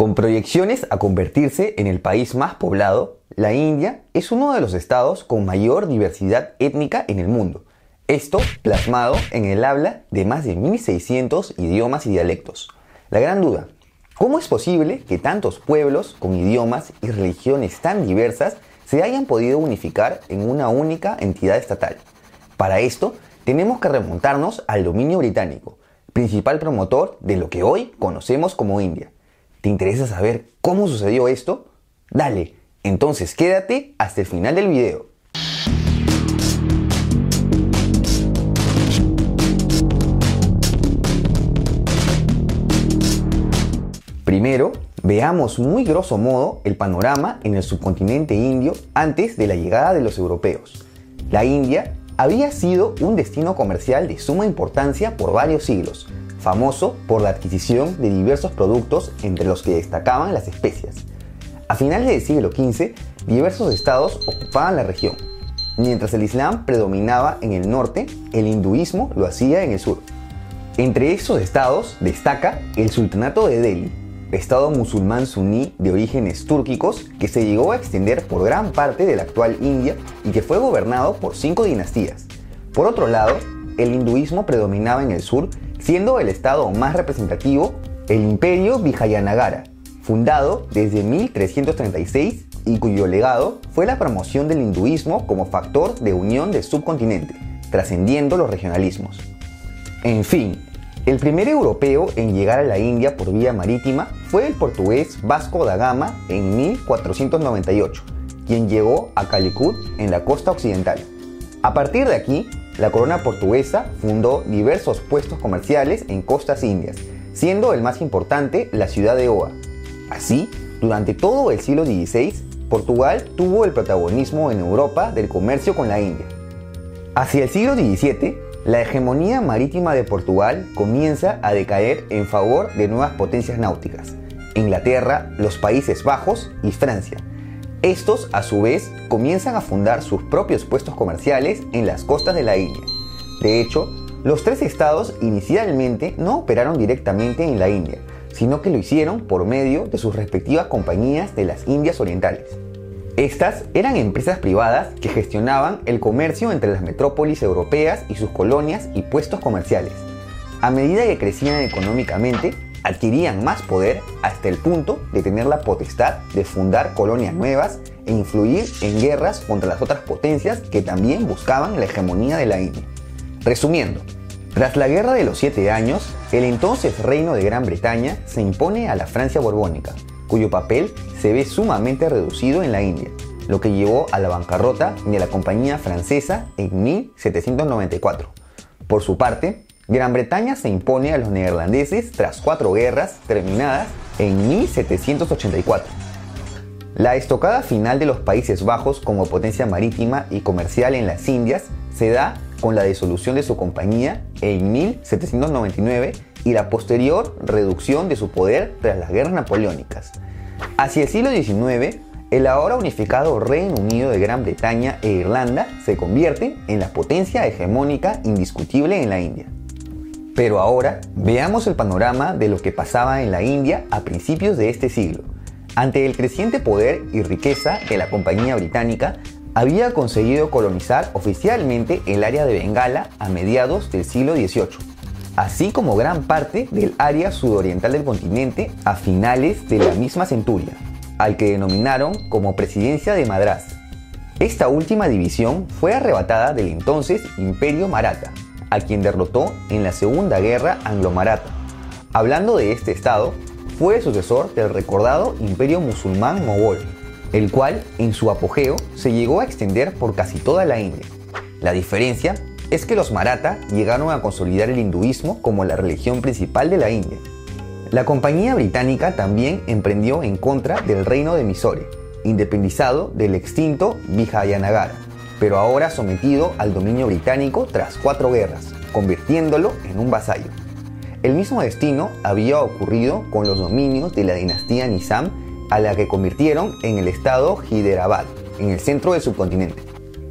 Con proyecciones a convertirse en el país más poblado, la India es uno de los estados con mayor diversidad étnica en el mundo. Esto plasmado en el habla de más de 1.600 idiomas y dialectos. La gran duda, ¿cómo es posible que tantos pueblos con idiomas y religiones tan diversas se hayan podido unificar en una única entidad estatal? Para esto, tenemos que remontarnos al dominio británico, principal promotor de lo que hoy conocemos como India. ¿Te interesa saber cómo sucedió esto? Dale, entonces quédate hasta el final del video. Primero, veamos muy grosso modo el panorama en el subcontinente indio antes de la llegada de los europeos. La India había sido un destino comercial de suma importancia por varios siglos, famoso por la adquisición de diversos productos entre los que destacaban las especias. A finales del siglo XV, diversos estados ocupaban la región. Mientras el Islam predominaba en el norte, el hinduismo lo hacía en el sur. Entre esos estados destaca el Sultanato de Delhi, estado musulmán suní de orígenes túrquicos que se llegó a extender por gran parte de la actual India y que fue gobernado por cinco dinastías. Por otro lado, el hinduismo predominaba en el sur siendo el estado más representativo el imperio Vijayanagara, fundado desde 1336 y cuyo legado fue la promoción del hinduismo como factor de unión del subcontinente, trascendiendo los regionalismos. En fin, el primer europeo en llegar a la India por vía marítima fue el portugués Vasco da Gama en 1498, quien llegó a Calicut en la costa occidental. A partir de aquí, la corona portuguesa fundó diversos puestos comerciales en costas indias, siendo el más importante la ciudad de Oa. Así, durante todo el siglo XVI, Portugal tuvo el protagonismo en Europa del comercio con la India. Hacia el siglo XVII, la hegemonía marítima de Portugal comienza a decaer en favor de nuevas potencias náuticas, Inglaterra, los Países Bajos y Francia, estos, a su vez, comienzan a fundar sus propios puestos comerciales en las costas de la India. De hecho, los tres estados inicialmente no operaron directamente en la India, sino que lo hicieron por medio de sus respectivas compañías de las Indias Orientales. Estas eran empresas privadas que gestionaban el comercio entre las metrópolis europeas y sus colonias y puestos comerciales. A medida que crecían económicamente, adquirían más poder hasta el punto de tener la potestad de fundar colonias nuevas e influir en guerras contra las otras potencias que también buscaban la hegemonía de la India. Resumiendo, tras la Guerra de los Siete Años, el entonces Reino de Gran Bretaña se impone a la Francia borbónica, cuyo papel se ve sumamente reducido en la India, lo que llevó a la bancarrota de la Compañía Francesa en 1794. Por su parte, Gran Bretaña se impone a los neerlandeses tras cuatro guerras terminadas en 1784. La estocada final de los Países Bajos como potencia marítima y comercial en las Indias se da con la disolución de su compañía en 1799 y la posterior reducción de su poder tras las guerras napoleónicas. Hacia el siglo XIX, el ahora unificado Reino Unido de Gran Bretaña e Irlanda se convierte en la potencia hegemónica indiscutible en la India. Pero ahora veamos el panorama de lo que pasaba en la India a principios de este siglo. Ante el creciente poder y riqueza que la compañía británica había conseguido colonizar oficialmente el área de Bengala a mediados del siglo XVIII, así como gran parte del área sudoriental del continente a finales de la misma centuria, al que denominaron como Presidencia de Madras. Esta última división fue arrebatada del entonces Imperio Maratha, a quien derrotó en la Segunda Guerra Anglo-Maratha. Hablando de este estado, fue sucesor del recordado Imperio Musulmán Mogol, el cual en su apogeo se llegó a extender por casi toda la India. La diferencia es que los Maratha llegaron a consolidar el hinduismo como la religión principal de la India. La compañía británica también emprendió en contra del reino de Mysore, independizado del extinto Vijayanagara pero ahora sometido al dominio británico tras cuatro guerras, convirtiéndolo en un vasallo. El mismo destino había ocurrido con los dominios de la dinastía Nizam, a la que convirtieron en el estado Hyderabad, en el centro del subcontinente.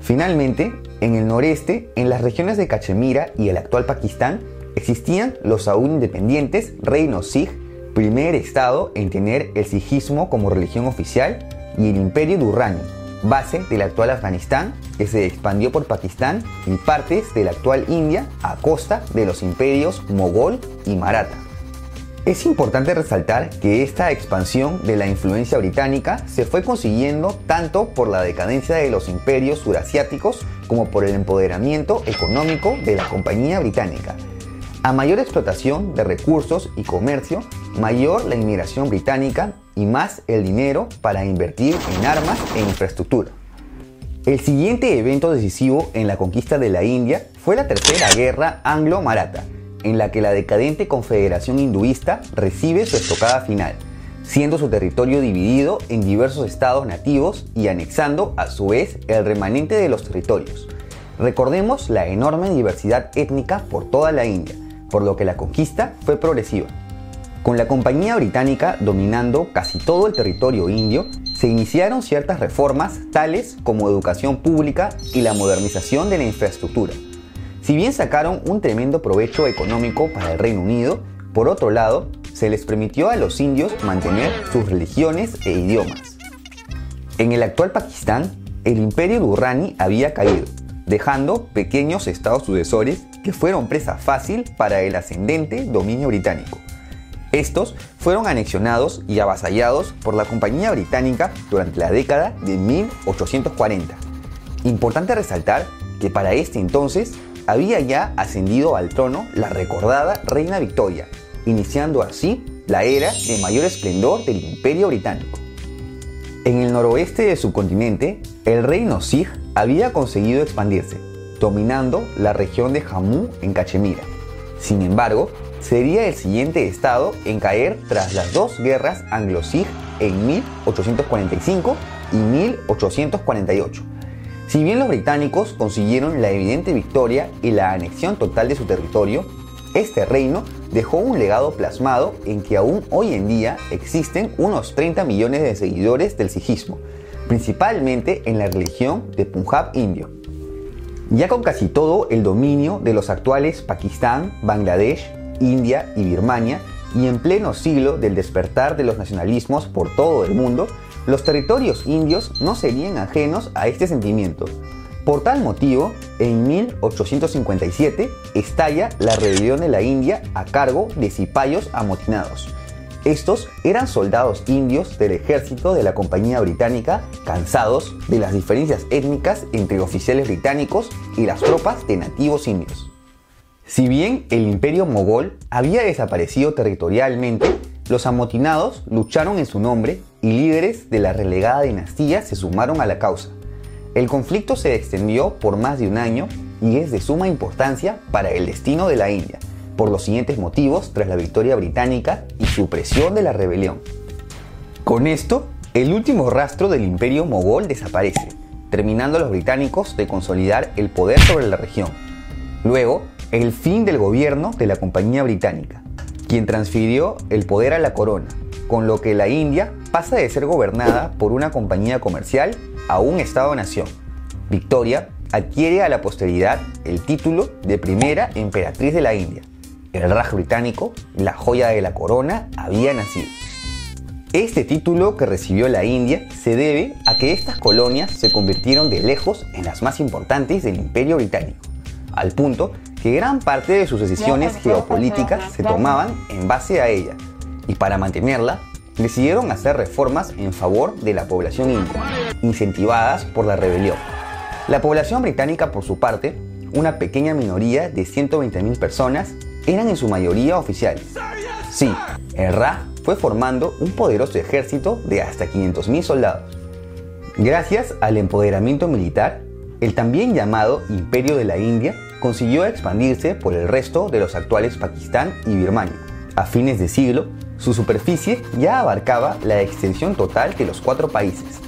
Finalmente, en el noreste, en las regiones de Cachemira y el actual Pakistán, existían los aún independientes reinos Sikh primer estado en tener el sijismo como religión oficial, y el imperio Durrani, base del actual Afganistán, que se expandió por Pakistán y partes de la actual India a costa de los imperios Mogol y Maratha. Es importante resaltar que esta expansión de la influencia británica se fue consiguiendo tanto por la decadencia de los imperios surasiáticos como por el empoderamiento económico de la compañía británica. A mayor explotación de recursos y comercio, mayor la inmigración británica y más el dinero para invertir en armas e infraestructura. El siguiente evento decisivo en la conquista de la India fue la Tercera Guerra Anglo-Maratha, en la que la decadente confederación hinduista recibe su estocada final, siendo su territorio dividido en diversos estados nativos y anexando a su vez el remanente de los territorios. Recordemos la enorme diversidad étnica por toda la India, por lo que la conquista fue progresiva. Con la compañía británica dominando casi todo el territorio indio, se iniciaron ciertas reformas tales como educación pública y la modernización de la infraestructura. Si bien sacaron un tremendo provecho económico para el Reino Unido, por otro lado, se les permitió a los indios mantener sus religiones e idiomas. En el actual Pakistán, el imperio Durrani había caído, dejando pequeños estados sucesores que fueron presa fácil para el ascendente dominio británico. Estos fueron anexionados y avasallados por la Compañía Británica durante la década de 1840. Importante resaltar que para este entonces había ya ascendido al trono la recordada Reina Victoria, iniciando así la era de mayor esplendor del Imperio Británico. En el noroeste del subcontinente, el reino Sikh había conseguido expandirse, dominando la región de Jammu en Cachemira. Sin embargo, sería el siguiente estado en caer tras las dos guerras anglo-sig en 1845 y 1848. Si bien los británicos consiguieron la evidente victoria y la anexión total de su territorio, este reino dejó un legado plasmado en que aún hoy en día existen unos 30 millones de seguidores del sijismo, principalmente en la religión de Punjab indio. Ya con casi todo el dominio de los actuales Pakistán, Bangladesh, India y Birmania, y en pleno siglo del despertar de los nacionalismos por todo el mundo, los territorios indios no serían ajenos a este sentimiento. Por tal motivo, en 1857 estalla la rebelión de la India a cargo de cipayos amotinados. Estos eran soldados indios del ejército de la Compañía Británica cansados de las diferencias étnicas entre oficiales británicos y las tropas de nativos indios. Si bien el imperio mogol había desaparecido territorialmente, los amotinados lucharon en su nombre y líderes de la relegada dinastía se sumaron a la causa. El conflicto se extendió por más de un año y es de suma importancia para el destino de la India, por los siguientes motivos tras la victoria británica y supresión de la rebelión. Con esto, el último rastro del imperio mogol desaparece, terminando los británicos de consolidar el poder sobre la región. Luego, el fin del gobierno de la Compañía Británica, quien transfirió el poder a la corona, con lo que la India pasa de ser gobernada por una compañía comercial a un Estado-nación. Victoria adquiere a la posteridad el título de primera emperatriz de la India. El Raj británico, la joya de la corona, había nacido. Este título que recibió la India se debe a que estas colonias se convirtieron de lejos en las más importantes del imperio británico, al punto que gran parte de sus decisiones geopolíticas se tomaban en base a ella, y para mantenerla, decidieron hacer reformas en favor de la población india, incentivadas por la rebelión. La población británica, por su parte, una pequeña minoría de 120.000 personas, eran en su mayoría oficiales. Sí, el Raj fue formando un poderoso ejército de hasta 500.000 soldados. Gracias al empoderamiento militar, el también llamado Imperio de la India consiguió expandirse por el resto de los actuales Pakistán y Birmania. A fines de siglo, su superficie ya abarcaba la extensión total de los cuatro países.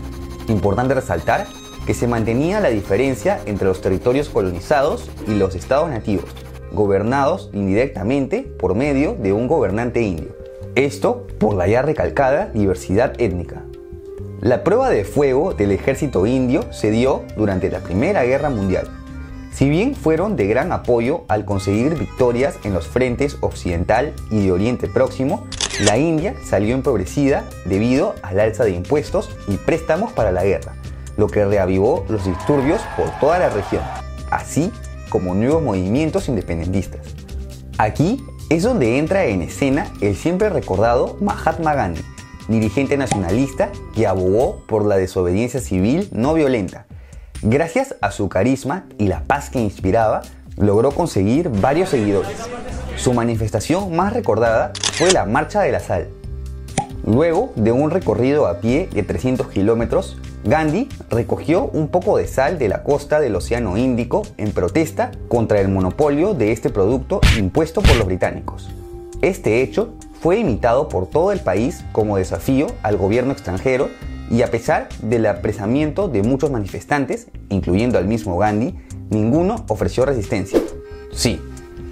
Importante resaltar que se mantenía la diferencia entre los territorios colonizados y los estados nativos, gobernados indirectamente por medio de un gobernante indio. Esto por la ya recalcada diversidad étnica. La prueba de fuego del ejército indio se dio durante la Primera Guerra Mundial, Si bien fueron de gran apoyo al conseguir victorias en los frentes occidental y de Oriente Próximo, la India salió empobrecida debido al alza de impuestos y préstamos para la guerra, lo que reavivó los disturbios por toda la región, así como nuevos movimientos independentistas. Aquí es donde entra en escena el siempre recordado Mahatma Gandhi, dirigente nacionalista que abogó por la desobediencia civil no violenta. Gracias a su carisma y la paz que inspiraba, logró conseguir varios seguidores. Su manifestación más recordada fue la Marcha de la Sal. Luego de un recorrido a pie de 300 kilómetros, Gandhi recogió un poco de sal de la costa del Océano Índico en protesta contra el monopolio de este producto impuesto por los británicos. Este hecho fue imitado por todo el país como desafío al gobierno extranjero y a pesar del apresamiento de muchos manifestantes, incluyendo al mismo Gandhi, ninguno ofreció resistencia. Sí,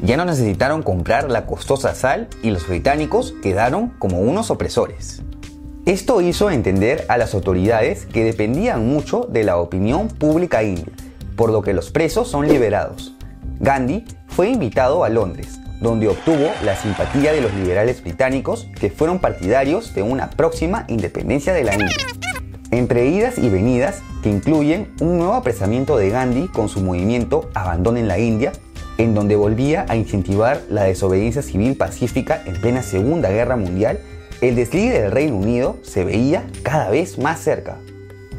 ya no necesitaron comprar la costosa sal y los británicos quedaron como unos opresores. Esto hizo entender a las autoridades que dependían mucho de la opinión pública india, por lo que los presos son liberados. Gandhi fue invitado a Londres, donde obtuvo la simpatía de los liberales británicos que fueron partidarios de una próxima independencia de la India. Entre idas y venidas, que incluyen un nuevo apresamiento de Gandhi con su movimiento Abandonen la India, en donde volvía a incentivar la desobediencia civil pacífica en plena Segunda Guerra Mundial el desligue del Reino Unido se veía cada vez más cerca.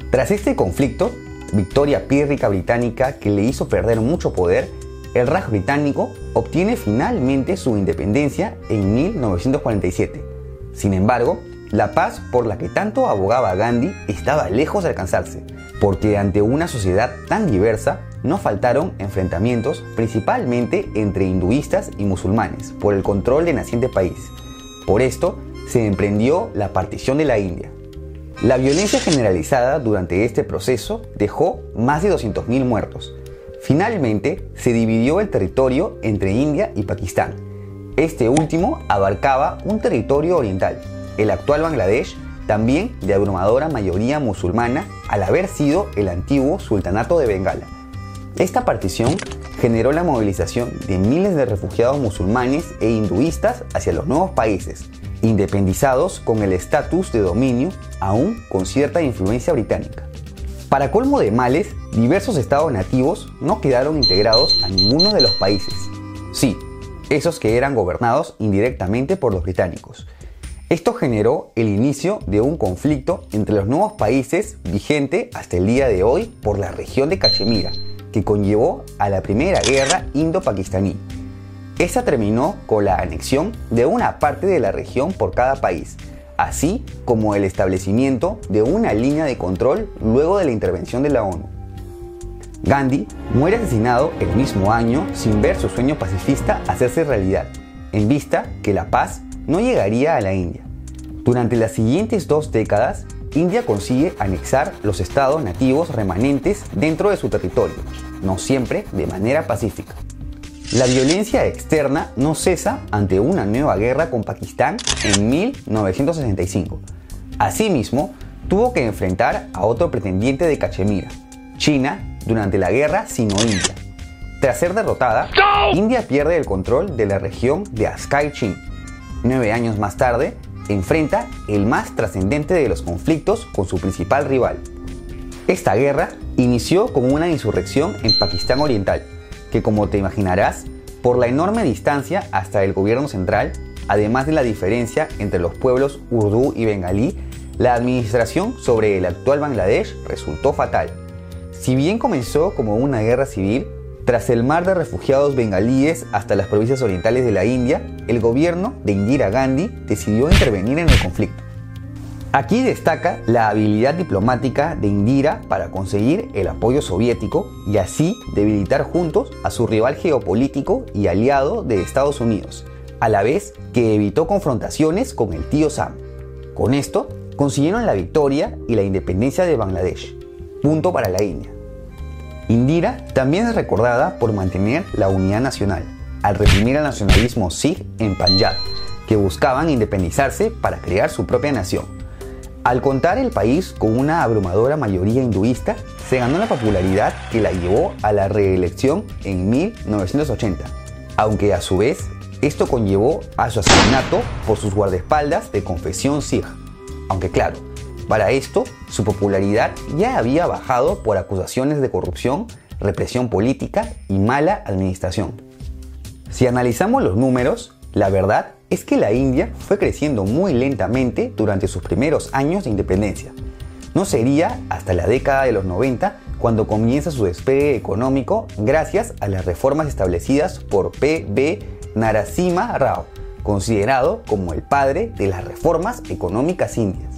Tras este conflicto, victoria pírrica británica que le hizo perder mucho poder, el Raj británico obtiene finalmente su independencia en 1947. Sin embargo, la paz por la que tanto abogaba Gandhi estaba lejos de alcanzarse, porque ante una sociedad tan diversa no faltaron enfrentamientos principalmente entre hinduistas y musulmanes por el control del naciente país. Por esto, se emprendió la partición de la India. La violencia generalizada durante este proceso dejó más de 200.000 muertos. Finalmente, se dividió el territorio entre India y Pakistán. Este último abarcaba un territorio oriental, el actual Bangladesh, también de abrumadora mayoría musulmana, al haber sido el antiguo Sultanato de Bengala. Esta partición generó la movilización de miles de refugiados musulmanes e hinduistas hacia los nuevos países, independizados con el estatus de dominio, aún con cierta influencia británica. Para colmo de males, diversos estados nativos no quedaron integrados a ninguno de los países. Sí, esos que eran gobernados indirectamente por los británicos. Esto generó el inicio de un conflicto entre los nuevos países vigente hasta el día de hoy por la región de Cachemira, que conllevó a la Primera Guerra Indo-Pakistaní, esta terminó con la anexión de una parte de la región por cada país, así como el establecimiento de una línea de control luego de la intervención de la ONU. Gandhi muere asesinado el mismo año sin ver su sueño pacifista hacerse realidad, en vista que la paz no llegaría a la India. Durante las siguientes dos décadas, India consigue anexar los estados nativos remanentes dentro de su territorio, no siempre de manera pacífica. La violencia externa no cesa ante una nueva guerra con Pakistán en 1965. Asimismo, tuvo que enfrentar a otro pretendiente de Cachemira, China, durante la guerra sino-india. Tras ser derrotada, India pierde el control de la región de Askai Chin. Nueve años más tarde, enfrenta el más trascendente de los conflictos con su principal rival. Esta guerra inició como una insurrección en Pakistán Oriental, que como te imaginarás, por la enorme distancia hasta el gobierno central, además de la diferencia entre los pueblos urdú y bengalí, la administración sobre el actual Bangladesh resultó fatal. Si bien comenzó como una guerra civil, tras el mar de refugiados bengalíes hasta las provincias orientales de la India, el gobierno de Indira Gandhi decidió intervenir en el conflicto. Aquí destaca la habilidad diplomática de Indira para conseguir el apoyo soviético y así debilitar juntos a su rival geopolítico y aliado de Estados Unidos, a la vez que evitó confrontaciones con el tío Sam. Con esto, consiguieron la victoria y la independencia de Bangladesh. Punto para la India. Indira también es recordada por mantener la unidad nacional, al reprimir al nacionalismo Sikh en Punjab, que buscaban independizarse para crear su propia nación. Al contar el país con una abrumadora mayoría hinduista, se ganó la popularidad que la llevó a la reelección en 1980, aunque a su vez esto conllevó a su asesinato por sus guardaespaldas de confesión sikh. Aunque claro, para esto su popularidad ya había bajado por acusaciones de corrupción, represión política y mala administración. Si analizamos los números, la verdad es que la India fue creciendo muy lentamente durante sus primeros años de independencia. No sería hasta la década de los 90 cuando comienza su despegue económico gracias a las reformas establecidas por P.B. Narasimha Rao, considerado como el padre de las reformas económicas indias.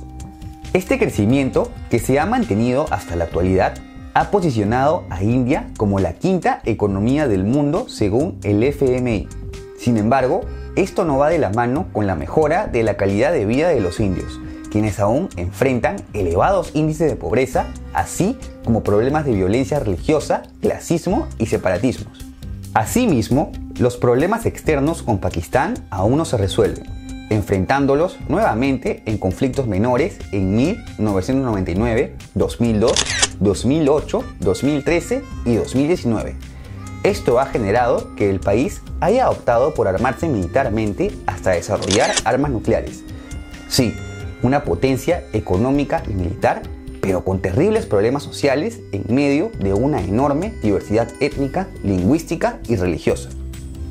Este crecimiento, que se ha mantenido hasta la actualidad, ha posicionado a India como la quinta economía del mundo según el FMI. Sin embargo, esto no va de la mano con la mejora de la calidad de vida de los indios, quienes aún enfrentan elevados índices de pobreza, así como problemas de violencia religiosa, clasismo y separatismos. Asimismo, los problemas externos con Pakistán aún no se resuelven, enfrentándolos nuevamente en conflictos menores en 1999, 2002, 2008, 2013 y 2019 esto ha generado que el país haya optado por armarse militarmente hasta desarrollar armas nucleares. Sí, una potencia económica y militar, pero con terribles problemas sociales en medio de una enorme diversidad étnica, lingüística y religiosa.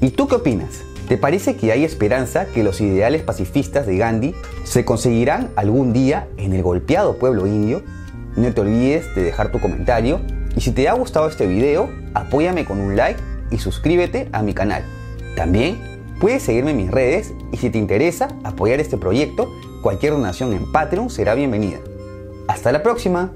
¿Y tú qué opinas? ¿Te parece que hay esperanza que los ideales pacifistas de Gandhi se conseguirán algún día en el golpeado pueblo indio? No te olvides de dejar tu comentario y si te ha gustado este video, apóyame con un like y suscríbete a mi canal. También puedes seguirme en mis redes y si te interesa apoyar este proyecto, cualquier donación en Patreon será bienvenida. Hasta la próxima.